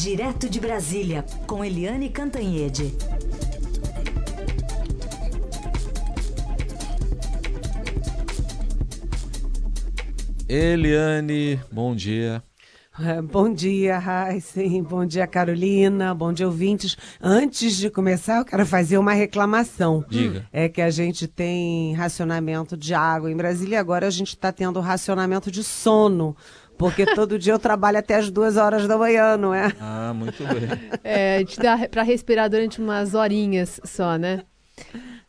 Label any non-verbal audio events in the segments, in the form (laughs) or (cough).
Direto de Brasília, com Eliane Cantanhede. Eliane, bom dia. É, bom dia, Raíssen. Bom dia, Carolina. Bom dia, ouvintes. Antes de começar, eu quero fazer uma reclamação. Diga. É que a gente tem racionamento de água em Brasília. Agora a gente está tendo racionamento de sono. Porque todo dia eu trabalho até as duas horas da manhã, não é? Ah, muito bem. É, a gente dá para respirar durante umas horinhas só, né?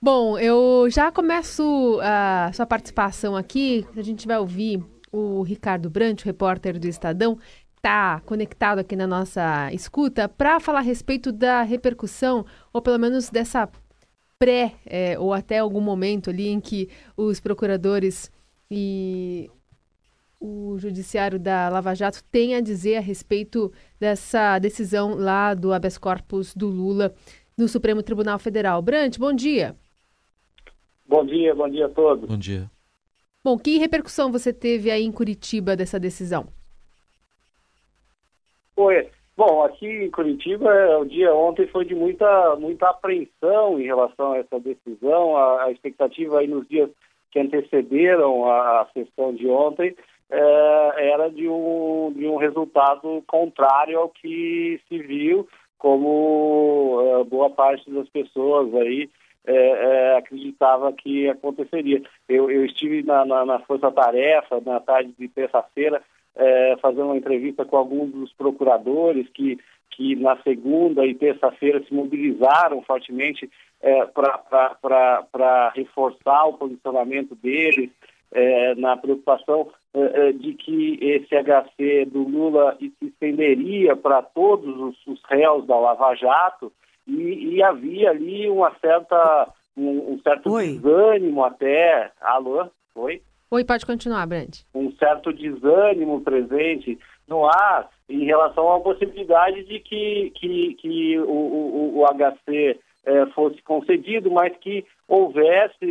Bom, eu já começo a sua participação aqui. A gente vai ouvir o Ricardo Brant, repórter do Estadão, está conectado aqui na nossa escuta para falar a respeito da repercussão, ou pelo menos dessa pré, é, ou até algum momento ali em que os procuradores e o judiciário da Lava Jato tem a dizer a respeito dessa decisão lá do habeas corpus do Lula no Supremo Tribunal Federal. Brant, bom dia. Bom dia, bom dia a todos. Bom dia. Bom, que repercussão você teve aí em Curitiba dessa decisão? Foi. Bom, aqui em Curitiba, o dia ontem foi de muita, muita apreensão em relação a essa decisão. A, a expectativa aí nos dias que antecederam a, a sessão de ontem é, era de um, de um resultado contrário ao que se viu, como é, boa parte das pessoas aí é, é, acreditava que aconteceria. Eu, eu estive na, na, na Força Tarefa na tarde de terça-feira é, fazendo uma entrevista com alguns dos procuradores que, que na segunda e terça-feira se mobilizaram fortemente é, para reforçar o posicionamento deles na preocupação de que esse HC do Lula se estenderia para todos os, os réus da Lava Jato, e, e havia ali uma certa, um, um certo Oi. desânimo até. Alô? Oi? Oi, pode continuar, Brand. Um certo desânimo presente no ar em relação à possibilidade de que, que, que o, o, o HC é, fosse concedido, mas que houvesse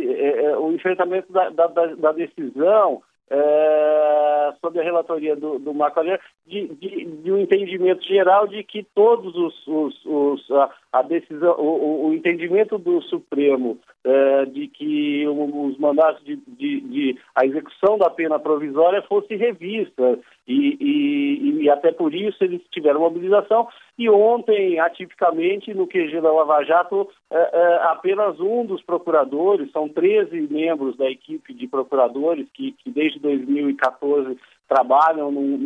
o enfrentamento da, da, da decisão é, sob a relatoria do, do Marco Aurélio, de, de, de, um entendimento geral de que todos os, os, os a, a, decisão, o, o, entendimento do Supremo é, de que os mandatos de, de, de, a execução da pena provisória fosse revista e, e, e até por isso eles tiveram mobilização e ontem, atipicamente, no QG da Lava Jato, é, é, apenas um dos procuradores, são 13 membros da equipe de procuradores que, que desde 2014 trabalham num,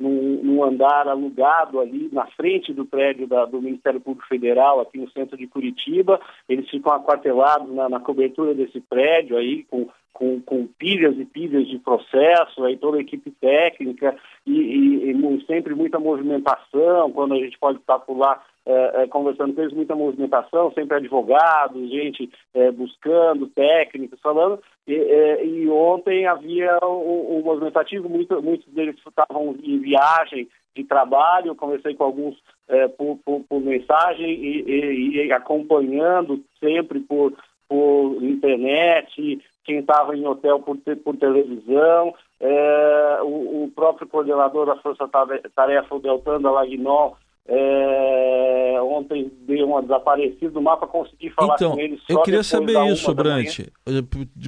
num, num, andar alugado ali na frente do prédio da, do Ministério Público Federal, aqui no centro de Curitiba. Eles ficam aquartelados na, na cobertura desse prédio aí, com, com, com, pilhas e pilhas de processo, aí toda a equipe técnica e, e, e sempre muita movimentação, quando a gente pode estar por lá é, é, conversando com eles, muita movimentação, sempre advogados, gente é, buscando, técnicos falando, e, é, e ontem havia um, um movimentativo, muito, muitos deles estavam em viagem de trabalho, conversei com alguns é, por, por, por, mensagem e, e, acompanhando sempre por, por internet, quem estava em hotel por, por televisão, é, o, o, próprio coordenador da Força Tarefa, o Deltan da Lagnol, é, ontem deu uma desaparecida do mapa, consegui falar então, com ele só Eu queria saber isso, Brant.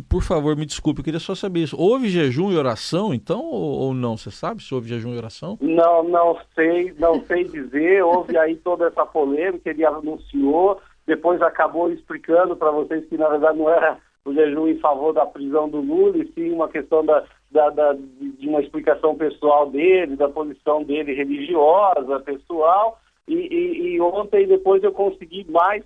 Por favor, me desculpe, eu queria só saber isso. Houve jejum e oração, então, ou, ou, não? Você sabe se houve jejum e oração? Não, não sei, não sei dizer. Houve aí toda essa polêmica, ele anunciou, depois acabou explicando para vocês que na verdade não era o jejum em favor da prisão do Lula, e sim uma questão da, da, da, de uma explicação pessoal dele, da posição dele religiosa, pessoal. E, e, e, ontem, depois eu consegui mais,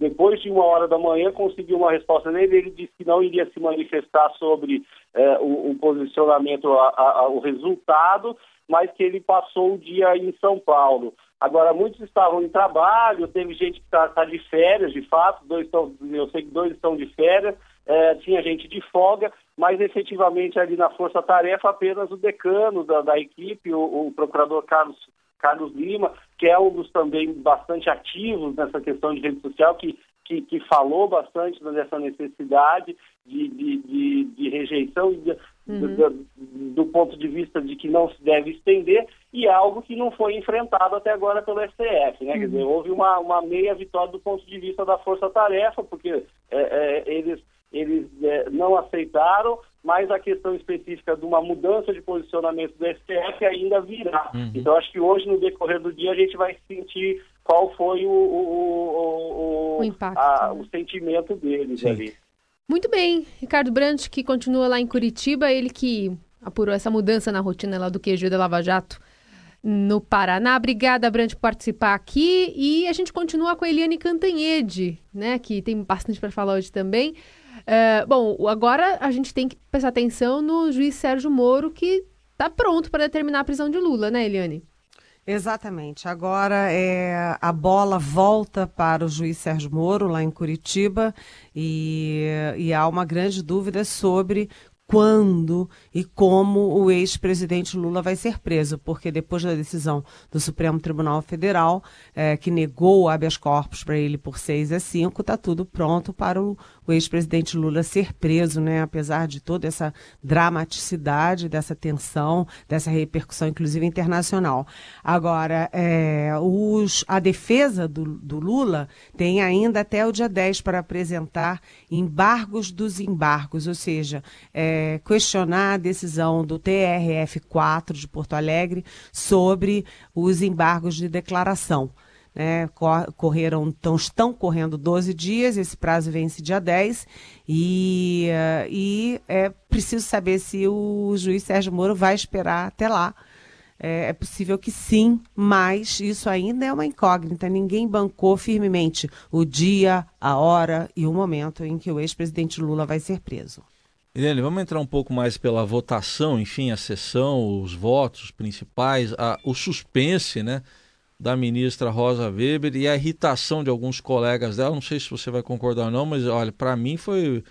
depois de uma hora da manhã, consegui uma resposta dele. Ele disse que não iria se manifestar sobre eh, o, o, posicionamento, a, a, o resultado, mas que ele passou o dia em São Paulo. Agora, muitos estavam em trabalho, teve gente que está tá de férias, de fato, dois estão, eu sei que dois estão de férias, é, tinha gente de folga, mas efetivamente ali na Força Tarefa apenas o decano da, da equipe, o, o, procurador Carlos, Carlos Lima, que é um dos também bastante ativos nessa questão de rede social, que, que, que falou bastante dessa necessidade de, de, de, de rejeição uhum. do, do, ponto de vista de que não se deve estender, e algo que não foi enfrentado até agora pelo STF. Né? Uhum. Quer dizer, houve uma, uma meia vitória do ponto de vista da força-tarefa, porque é, é, eles, eles é, não aceitaram, mas a questão específica de uma mudança de posicionamento do STF ainda virá. Uhum. Então, acho que hoje, no decorrer do dia, a gente vai sentir qual foi o, o, o, o, impacto, a, né? o sentimento deles Sim. ali. Muito bem, Ricardo Brandt, que continua lá em Curitiba, ele que apurou essa mudança na rotina lá do QG da Lava Jato no Paraná. Obrigada, Brandt, por participar aqui. E a gente continua com a Eliane Cantanhede, né, que tem bastante para falar hoje também. Uh, bom, agora a gente tem que prestar atenção no juiz Sérgio Moro, que está pronto para determinar a prisão de Lula, né, Eliane? Exatamente. Agora é, a bola volta para o juiz Sérgio Moro, lá em Curitiba, e, e há uma grande dúvida sobre quando e como o ex-presidente Lula vai ser preso, porque depois da decisão do Supremo Tribunal Federal, é, que negou o habeas corpus para ele por 6 a 5, está tudo pronto para o, o ex-presidente Lula ser preso, né? apesar de toda essa dramaticidade, dessa tensão, dessa repercussão, inclusive internacional. Agora, é, os, a defesa do, do Lula tem ainda até o dia 10 para apresentar embargos dos embargos, ou seja, é, questionar a decisão do TRF4 de Porto Alegre sobre os embargos de declaração. Né, correram, então, estão correndo 12 dias, esse prazo vence dia 10, e, uh, e é preciso saber se o juiz Sérgio Moro vai esperar até lá. É, é, possível que sim, mas isso ainda é uma incógnita. Ninguém bancou firmemente o dia, a hora e o momento em que o ex-presidente Lula vai ser preso. Irene, vamos entrar um pouco mais pela votação, enfim, a sessão, os votos principais, a, o suspense, né? da ministra Rosa Weber e a irritação de alguns colegas dela. Não sei se você vai concordar ou não, mas olha, para mim foi.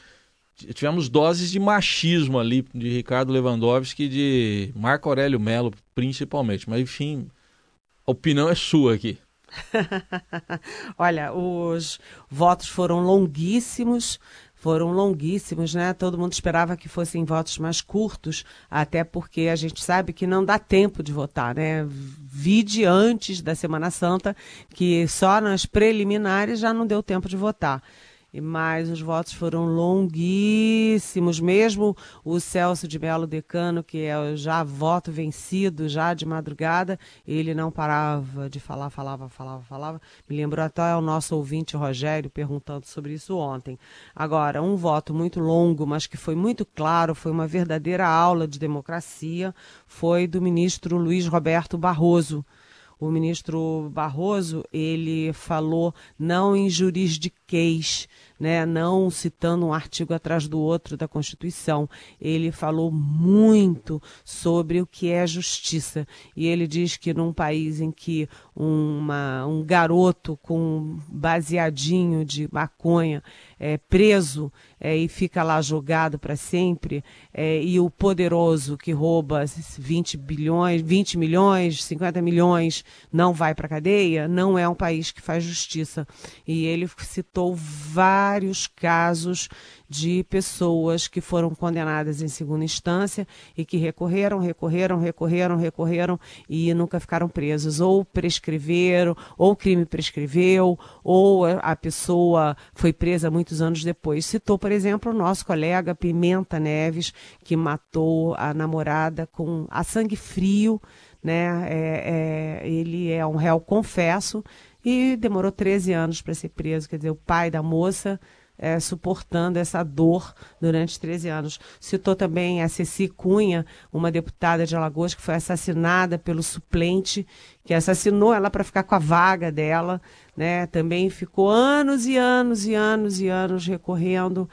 Tivemos doses de machismo ali de Ricardo Lewandowski e de Marco Aurélio Melo, principalmente. Mas enfim, a opinião é sua aqui. (laughs) Olha, os votos foram longuíssimos, foram longuíssimos, né? Todo mundo esperava que fossem votos mais curtos, até porque a gente sabe que não dá tempo de votar, né? Vide antes da Semana Santa, que só nas preliminares já não deu tempo de votar mas os votos foram longuíssimos, mesmo o Celso de Melo Decano, que é já voto vencido, já de madrugada, ele não parava de falar, falava, falava, falava. Me lembrou até o nosso ouvinte Rogério perguntando sobre isso ontem. Agora, um voto muito longo, mas que foi muito claro, foi uma verdadeira aula de democracia, foi do ministro Luiz Roberto Barroso o ministro Barroso ele falou não em jurisdiquês, né, não citando um artigo atrás do outro da Constituição. Ele falou muito sobre o que é justiça. E ele diz que num país em que uma, um garoto com baseadinho de maconha é preso é, e fica lá jogado para sempre, é, e o poderoso que rouba 20 bilhões, 20 milhões, 50 milhões, não vai para cadeia, não é um país que faz justiça. E ele citou vários casos de pessoas que foram condenadas em segunda instância e que recorreram, recorreram, recorreram, recorreram e nunca ficaram presos. Ou prescreveram, ou o crime prescreveu, ou a pessoa foi presa muitos anos depois. Citou, por exemplo, o nosso colega Pimenta Neves, que matou a namorada com a sangue frio. Né? É, é, ele é um réu confesso e demorou 13 anos para ser preso. Quer dizer, o pai da moça é, suportando essa dor durante 13 anos. Citou também a Ceci Cunha, uma deputada de Alagoas que foi assassinada pelo suplente, que assassinou ela para ficar com a vaga dela. Né? Também ficou anos e anos e anos e anos recorrendo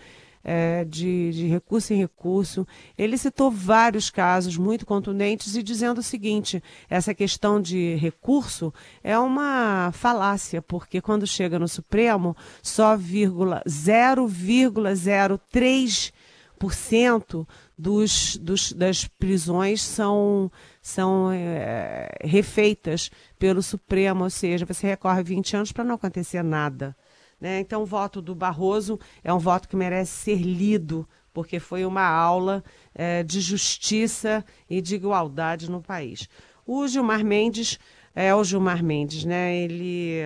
é, de, de recurso em recurso. Ele citou vários casos muito contundentes e dizendo o seguinte: essa questão de recurso é uma falácia, porque quando chega no Supremo, só 0,03% dos, dos, das prisões são, são é, refeitas pelo Supremo, ou seja, você recorre 20 anos para não acontecer nada. Né? Então, o voto do Barroso é um voto que merece ser lido porque foi uma aula é, de justiça e de igualdade no país. O Gilmar Mendes é o Gilmar Mendes, né? Ele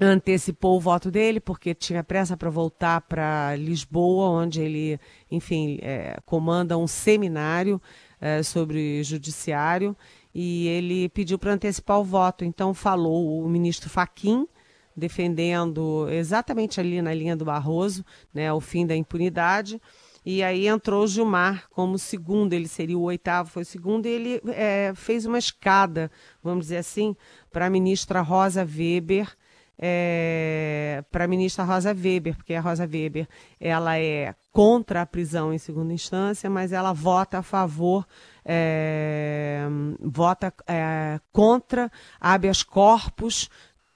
antecipou o voto dele porque tinha pressa para voltar para Lisboa, onde ele, enfim, é, comanda um seminário é, sobre judiciário e ele pediu para antecipar o voto. Então falou o ministro Faquim defendendo exatamente ali na linha do Barroso, né, o fim da impunidade. E aí entrou o Gilmar como segundo, ele seria o oitavo, foi o segundo, e ele é, fez uma escada, vamos dizer assim, para a ministra Rosa Weber, é, para a ministra Rosa Weber, porque a Rosa Weber ela é contra a prisão em segunda instância, mas ela vota a favor, é, vota é, contra habeas corpus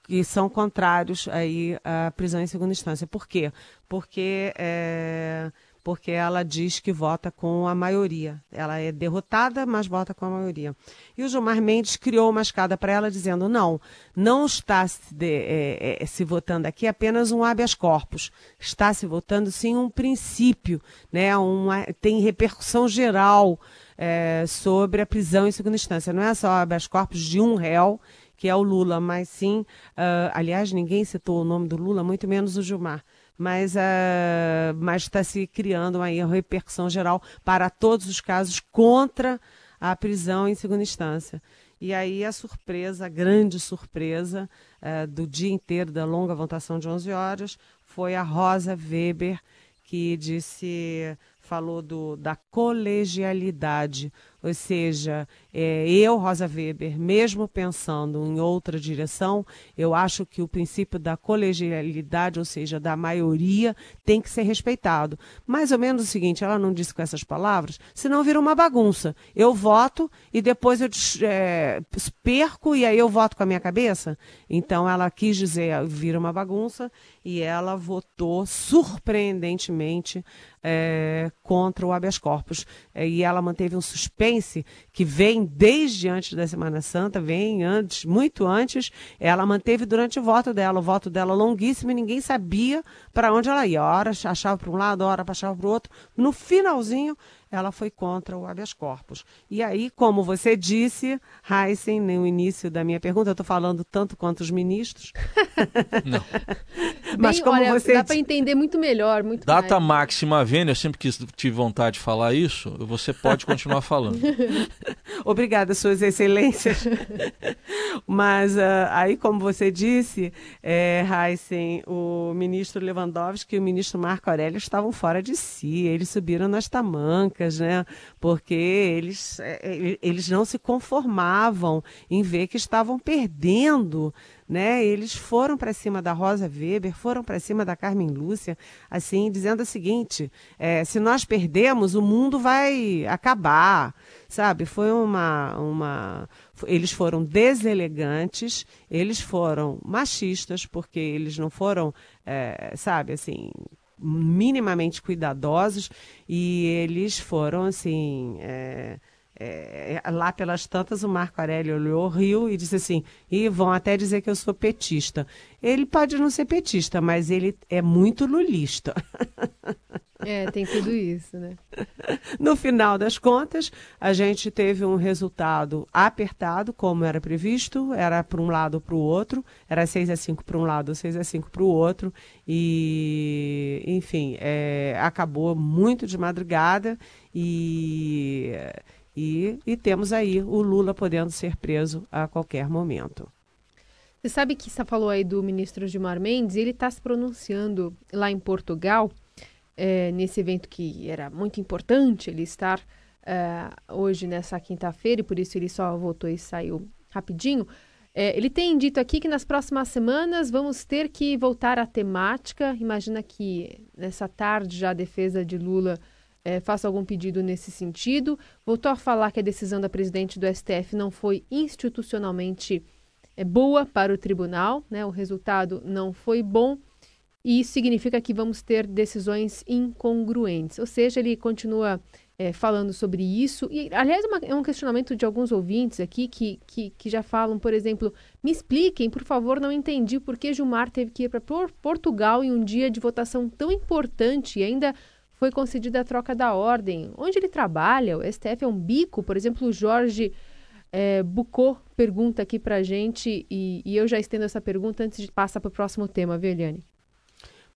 que são contrários aí à prisão em segunda instância. Por quê? Porque é, porque ela diz que vota com a maioria. Ela é derrotada, mas vota com a maioria. E o Gilmar Mendes criou uma escada para ela, dizendo: não, não está se, de, é, é, se, votando aqui apenas um habeas corpus, está se votando sim um princípio, né? Uma, tem repercussão geral é, sobre a prisão em segunda instância. Não é só habeas corpus de um réu que é o Lula, mas sim, uh, aliás, ninguém citou o nome do Lula, muito menos o Gilmar mas uh, mas está se criando aí uma repercussão geral para todos os casos contra a prisão em segunda instância. E aí a surpresa, a grande surpresa uh, do dia inteiro da longa votação de 11 horas foi a Rosa Weber, que disse falou do, da colegialidade, ou seja, é, eu, Rosa Weber, mesmo pensando em outra direção, eu acho que o princípio da colegialidade, ou seja, da maioria, tem que ser respeitado. Mais ou menos o seguinte, ela não disse com essas palavras, senão vira uma bagunça. Eu voto e depois eu é, perco e aí eu voto com a minha cabeça. Então ela quis dizer, vira uma bagunça e ela votou surpreendentemente é, contra o habeas corpus. É, e ela manteve um suspense que vem desde antes da Semana Santa, vem antes, muito antes. Ela manteve durante o voto dela, o voto dela longuíssimo e ninguém sabia para onde ela ia. Hora achava para um lado, hora achava para o outro. No finalzinho, ela foi contra o habeas corpus. E aí, como você disse, Heisen, no início da minha pergunta, eu estou falando tanto quanto os ministros. (laughs) Não. (laughs) Mas Bem, como olha, você dá para entender muito melhor, muito Data mais. máxima vênia, eu sempre quis tive vontade de falar isso, você pode continuar falando. (laughs) Obrigada, suas excelências. Mas uh, aí, como você disse, é, Heisen, o ministro Lewandowski e o ministro Marco Aurélio estavam fora de si, eles subiram nas tamancas, né? Porque eles, é, é, eles não se conformavam em ver que estavam perdendo né? Eles foram para cima da Rosa Weber, foram para cima da Carmen Lúcia, assim, dizendo o seguinte: é, se nós perdemos, o mundo vai acabar, sabe? Foi uma, uma, eles foram deselegantes, eles foram machistas, porque eles não foram, é, sabe, assim, minimamente cuidadosos e eles foram assim. É, é, lá pelas tantas, o Marco Aurélio olhou, riu e disse assim: e vão até dizer que eu sou petista. Ele pode não ser petista, mas ele é muito lulista. (laughs) É, tem tudo isso, né? (laughs) No final das contas, a gente teve um resultado apertado, como era previsto, era para um lado ou para o outro, era 6 a 5 para um lado, 6 a 5 para o outro, e, enfim, é, acabou muito de madrugada e e, e temos aí o Lula podendo ser preso a qualquer momento. Você sabe que você falou aí do ministro Gilmar Mendes, ele está se pronunciando lá em Portugal, é, nesse evento que era muito importante ele estar é, hoje, nessa quinta-feira, e por isso ele só votou e saiu rapidinho. É, ele tem dito aqui que nas próximas semanas vamos ter que voltar à temática. Imagina que nessa tarde já a defesa de Lula é, faça algum pedido nesse sentido. Voltou a falar que a decisão da presidente do STF não foi institucionalmente é, boa para o tribunal, né? o resultado não foi bom. E isso significa que vamos ter decisões incongruentes. Ou seja, ele continua é, falando sobre isso. E, aliás, uma, é um questionamento de alguns ouvintes aqui que, que, que, já falam, por exemplo, me expliquem, por favor, não entendi por que Gilmar teve que ir para Portugal em um dia de votação tão importante e ainda foi concedida a troca da ordem. Onde ele trabalha? O STF é um bico? Por exemplo, o Jorge é, Bucô pergunta aqui para a gente, e, e, eu já estendo essa pergunta antes de passar para o próximo tema, viu, Eliane?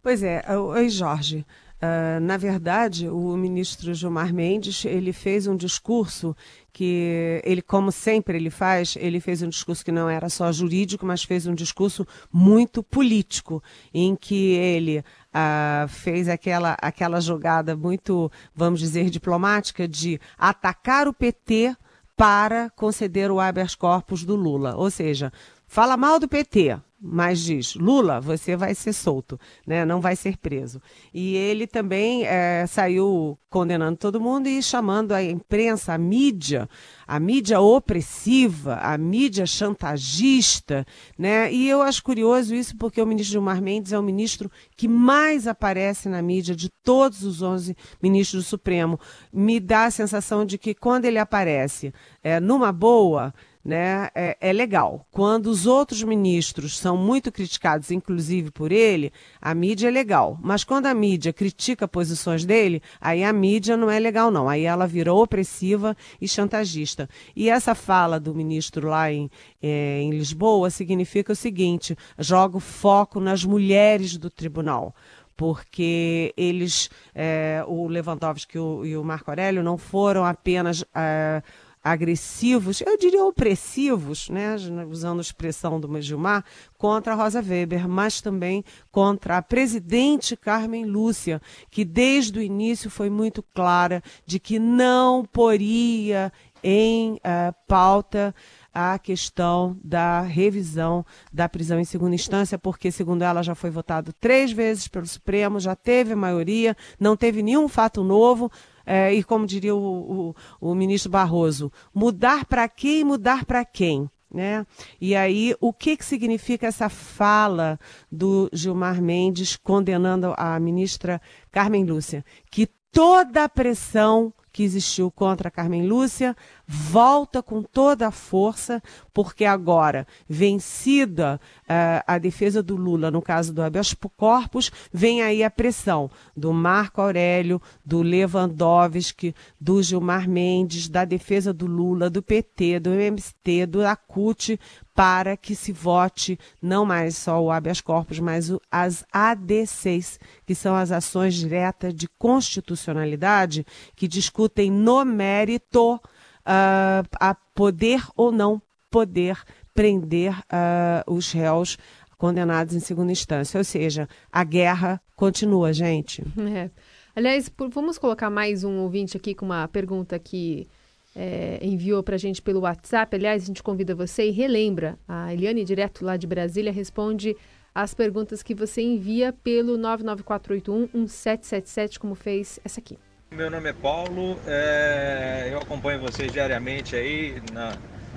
Pois é. Oi, Jorge. Uh, na verdade, o ministro Gilmar Mendes ele fez um discurso que ele, como sempre ele faz, ele fez um discurso que não era só jurídico, mas fez um discurso muito político, em que ele uh, fez aquela, aquela jogada muito, vamos dizer, diplomática de atacar o PT para conceder o habeas corpus do Lula. Ou seja, fala mal do PT, mas diz: Lula, você vai ser solto, né? não vai ser preso. E ele também é, saiu condenando todo mundo e chamando a imprensa, a mídia, a mídia opressiva, a mídia chantagista. Né? E eu acho curioso isso porque o ministro Gilmar Mendes é o ministro que mais aparece na mídia de todos os 11 ministros do Supremo. Me dá a sensação de que quando ele aparece é, numa boa né, é, é, legal. Quando os outros ministros são muito criticados, inclusive por ele, a mídia é legal. Mas quando a mídia critica posições dele, aí a mídia não é legal, não. Aí ela virou opressiva e chantagista. E essa fala do ministro lá em, é, em Lisboa significa o seguinte: joga o foco nas mulheres do tribunal porque eles, é, o Lewandowski e o, e o Marco Aurélio, não foram apenas é, agressivos, eu diria opressivos, né, usando a expressão do Gilmar, contra Rosa Weber, mas também contra a presidente Carmen Lúcia, que desde o início foi muito clara de que não poria em uh, pauta a questão da revisão da prisão em segunda instância, porque, segundo ela, já foi votado três vezes pelo Supremo, já teve maioria, não teve nenhum fato novo, é, e como diria o, o, o ministro Barroso, mudar para quem e mudar para quem. Né? E aí, o que, que significa essa fala do Gilmar Mendes condenando a ministra Carmen Lúcia? Que toda a pressão que existiu contra Carmen Lúcia volta com toda a força, porque agora, vencida uh, a defesa do Lula no caso do habeas corpus, vem aí a pressão do Marco Aurélio, do Lewandowski, do Gilmar Mendes, da defesa do Lula, do PT, do MST, do ACUT, para que se vote não mais só o habeas corpus, mas o, as AD6, que são as ações diretas de constitucionalidade, que discutem no mérito uh, a poder ou não poder prender uh, os réus condenados em segunda instância. Ou seja, a guerra continua, gente. (laughs) É. Aliás, por, vamos colocar mais um ouvinte aqui com uma pergunta que é, enviou para a gente pelo WhatsApp. Aliás, a gente convida você e relembra. A Eliane, direto lá de Brasília, responde as perguntas que você envia pelo 99481-1777, como fez essa aqui. Meu nome é Paulo, é, eu acompanho vocês diariamente aí na,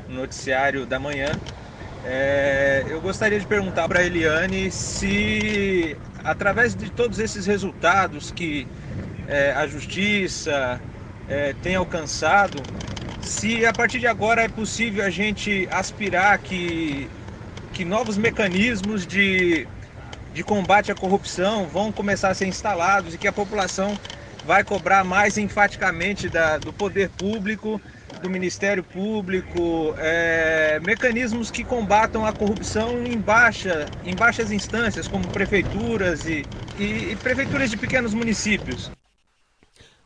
no noticiário da manhã. É, eu gostaria de perguntar para a Eliane se, através de todos esses resultados que é, a Justiça é, tem alcançado, se a partir de agora é possível a gente aspirar que, que novos mecanismos de, de combate à corrupção vão começar a ser instalados e que a população vai cobrar mais enfaticamente da, do poder público, do Ministério Público, é, mecanismos que combatam a corrupção em, baixa, em baixas instâncias, como prefeituras e, e, e prefeituras de pequenos municípios.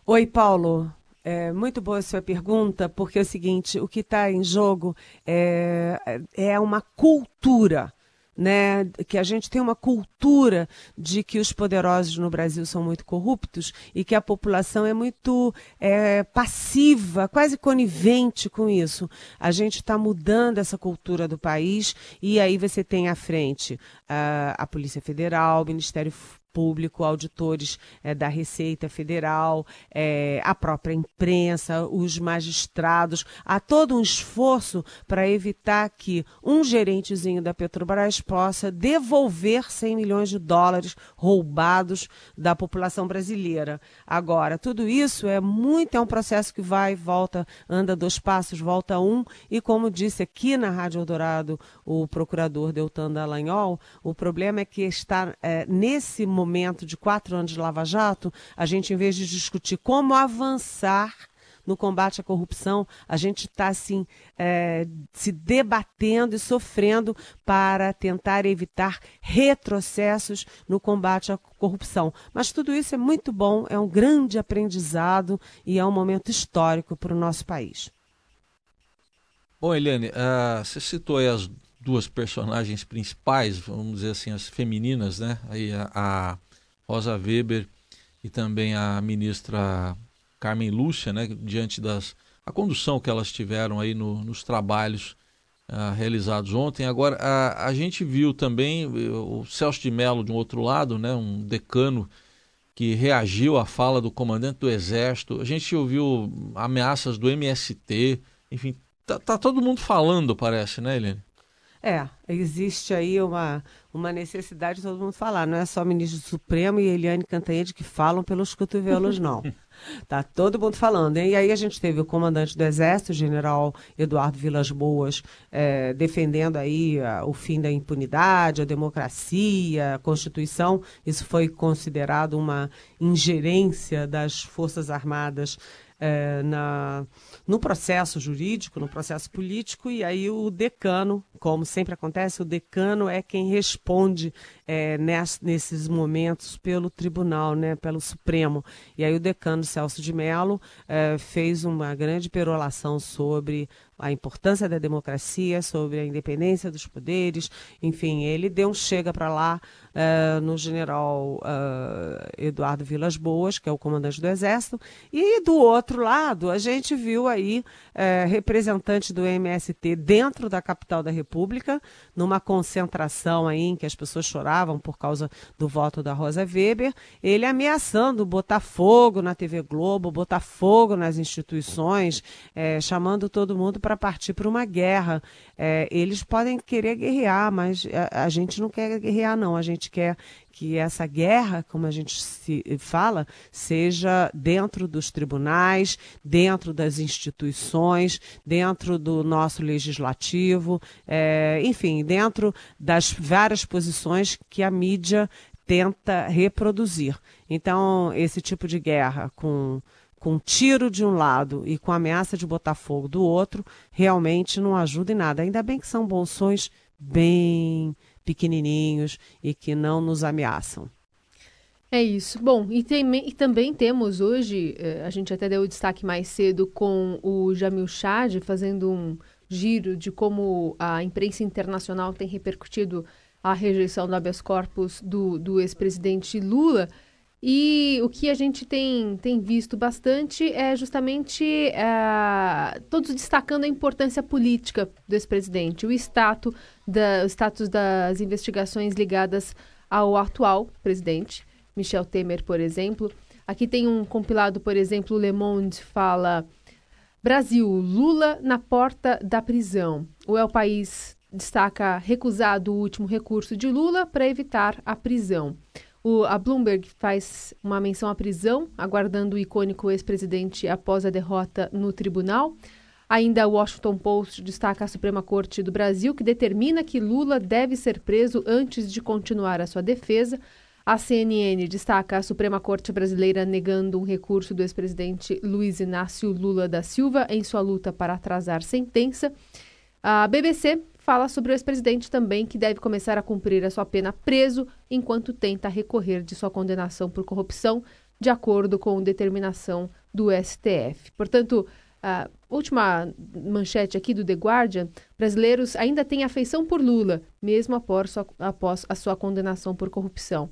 Oi, Paulo. É muito boa a sua pergunta, porque é o seguinte: o que está em jogo é, é uma cultura né, que a gente tem uma cultura de que os poderosos no Brasil são muito corruptos e que a população é muito é, passiva, quase conivente com isso. A gente está mudando essa cultura do país e aí você tem à frente a, a Polícia Federal, o Ministério Público, auditores é, da Receita Federal, é, a própria imprensa, os magistrados. Há todo um esforço para evitar que um gerentezinho da Petrobras possa devolver 100 milhões de dólares roubados da população brasileira. Agora, tudo isso é muito, é um processo que vai, volta, anda dois passos, volta um, e como disse aqui na Rádio Eldorado o procurador Deltan Dallagnol, o problema é que está é, nesse momento momento de quatro anos de Lava Jato, a gente, em vez de discutir como avançar no combate à corrupção, a gente está assim, é, se debatendo e sofrendo para tentar evitar retrocessos no combate à corrupção. Mas tudo isso é muito bom, é um grande aprendizado e é um momento histórico para o nosso país. Bom, Eliane, uh, você citou as duas personagens principais, vamos dizer assim, as femininas, né? Aí a, Rosa Weber e também a ministra Carmen Lúcia, né, diante das a condução que elas tiveram aí no, nos trabalhos uh, realizados ontem. Agora, a, a gente viu também o Celso de Mello, de um outro lado, né, um decano que reagiu à fala do comandante do Exército. A gente ouviu ameaças do MST, enfim, tá, tá todo mundo falando, parece, né, Helene? É, existe aí uma, uma necessidade de todo mundo falar. Não é só o ministro do Supremo e Eliane Cantanhede que falam pelos cotovelos, (laughs) não. Tá todo mundo falando. E aí a gente teve o comandante do Exército, o general Eduardo Vilas Boas, é, defendendo aí a, o fim da impunidade, a democracia, a Constituição. Isso foi considerado uma ingerência das Forças Armadas é, na, no processo jurídico, no processo político, e aí o decano, como sempre acontece, o decano é quem responde é, ness, nesses momentos pelo tribunal, né, pelo Supremo. E aí o decano Celso de Mello é, fez uma grande perolação sobre a importância da democracia, sobre a independência dos poderes, enfim, ele deu um chega para lá uh, no general uh, Eduardo Vilas Boas, que é o comandante do Exército, e do outro lado a gente viu aí uh, do MST dentro da capital da República, numa concentração aí em que as pessoas choravam por causa do voto da Rosa Weber, ele ameaçando botar fogo na TV Globo, botar fogo nas instituições, chamando todo mundo para partir para uma guerra. É, eles podem querer guerrear, mas a, a, gente não quer guerrear, não. A gente quer que essa guerra, como a gente se fala, seja dentro dos tribunais, dentro das instituições, dentro do nosso legislativo, é, enfim, dentro das várias posições que a mídia tenta reproduzir. Então, esse tipo de guerra com com tiro de um lado e com ameaça de botar fogo do outro, realmente não ajuda em nada. Ainda bem que são bolsões bem pequenininhos e que não nos ameaçam. É isso. Bom, e, tem, e também temos hoje, eh, a gente até deu o destaque mais cedo com o Jamil Chad fazendo um giro de como a imprensa internacional tem repercutido a rejeição do habeas corpus do, do ex-presidente Lula. E o que a gente tem, tem visto bastante é justamente é, todos destacando a importância política do ex-presidente, o o status das investigações ligadas ao atual presidente, Michel Temer, por exemplo. Aqui tem um compilado, por exemplo, o Le Monde fala Brasil, Lula na porta da prisão. O El País destaca recusado o último recurso de Lula para evitar a prisão. O, a Bloomberg faz uma menção à prisão, aguardando o icônico ex-presidente após a derrota no tribunal. Ainda o Washington Post destaca a Suprema Corte do Brasil, que determina que Lula deve ser preso antes de continuar a sua defesa. A CNN destaca a Suprema Corte Brasileira negando um recurso do ex-presidente Luiz Inácio Lula da Silva em sua luta para atrasar sentença. A BBC fala sobre o ex-presidente também, que deve começar a cumprir a sua pena preso enquanto tenta recorrer de sua condenação por corrupção, de acordo com determinação do STF. Portanto, a última manchete aqui do The Guardian: brasileiros ainda têm afeição por Lula, mesmo após, a sua condenação por corrupção.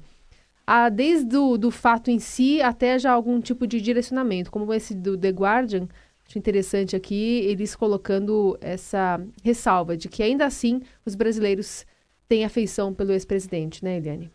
Há desde o do fato em si até já algum tipo de direcionamento, como esse do The Guardian, Acho interessante aqui eles colocando essa ressalva de que ainda assim os brasileiros têm afeição pelo ex-presidente, né, Eliane?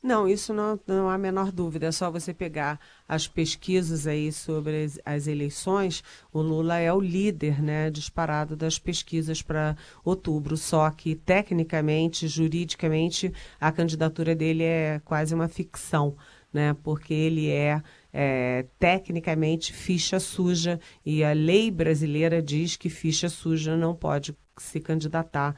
Não, isso não, não há a menor dúvida. É só você pegar as pesquisas aí sobre as, as eleições. O Lula é o líder, né, disparado das pesquisas para outubro. Só que, tecnicamente, juridicamente, a candidatura dele é quase uma ficção, né, porque ele é é, tecnicamente ficha suja e a lei brasileira diz que ficha suja não pode se candidatar.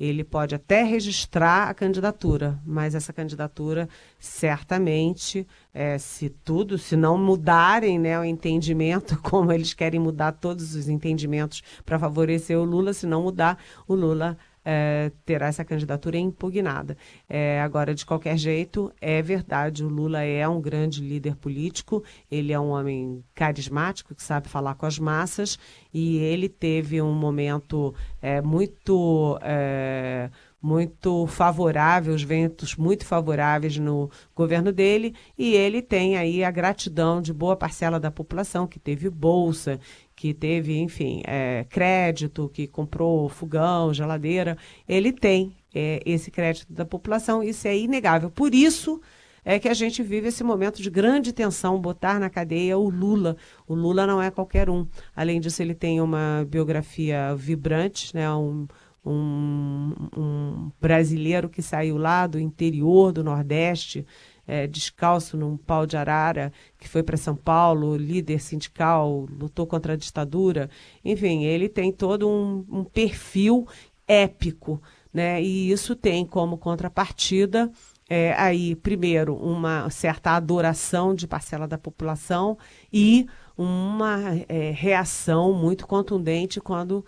ele pode até registrar a candidatura, mas essa candidatura certamente, é, se tudo, se não mudarem né, o entendimento, (laughs) como eles querem mudar todos os entendimentos para favorecer o Lula, se não mudar, o Lula é, terá essa candidatura impugnada. É, agora, de qualquer jeito, é verdade, o Lula é um grande líder político, ele é um homem carismático, que sabe falar com as massas, e ele teve um momento é, muito é, muito favorável, os ventos muito favoráveis no governo dele, e ele tem aí a gratidão de boa parcela da população que teve bolsa, que teve, enfim, é, crédito, que comprou fogão, geladeira, ele tem é, esse crédito da população, isso é inegável. Por isso é que a gente vive esse momento de grande tensão, botar na cadeia o Lula. O Lula não é qualquer um. Além disso, ele tem uma biografia vibrante, né, um, um, um brasileiro que saiu lá do interior do Nordeste, é, descalço num pau de arara, que foi para São Paulo, líder sindical, lutou contra a ditadura. Enfim, ele tem todo um, um perfil épico, né? E isso tem como contrapartida é, aí, primeiro, uma certa adoração de parcela da população e uma é, reação muito contundente quando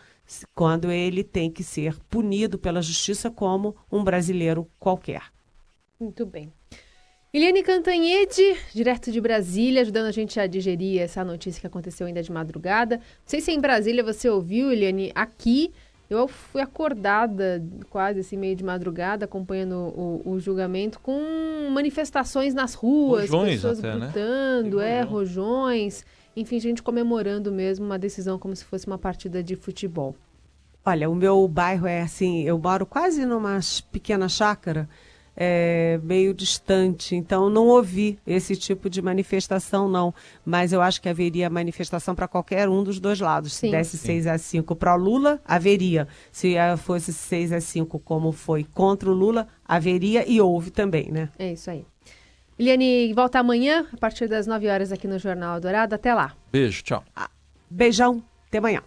quando ele tem que ser punido pela justiça como um brasileiro qualquer. Muito bem. Eliane Cantanhede, direto de Brasília, ajudando a gente a digerir essa notícia que aconteceu ainda de madrugada. Não sei se em Brasília você ouviu, Eliane, aqui eu fui acordada quase assim, meio de madrugada, acompanhando o, o julgamento, com manifestações nas ruas, rojões pessoas até, né? gritando, né? é, rojões. Enfim, gente comemorando mesmo uma decisão como se fosse uma partida de futebol. Olha, o meu bairro é assim, eu moro quase numa pequena chácara, é, meio distante, então não ouvi esse tipo de manifestação, não. Mas eu acho que haveria manifestação para qualquer um dos dois lados. Se Sim. desse Sim. 6 a 5 para o Lula, haveria. Se fosse 6 a 5 como foi contra o Lula, haveria e houve também, né? É isso aí. Eliane volta amanhã, a partir das 9 horas aqui no Jornal Dourado. Até lá. Beijo, tchau. Beijão, até amanhã.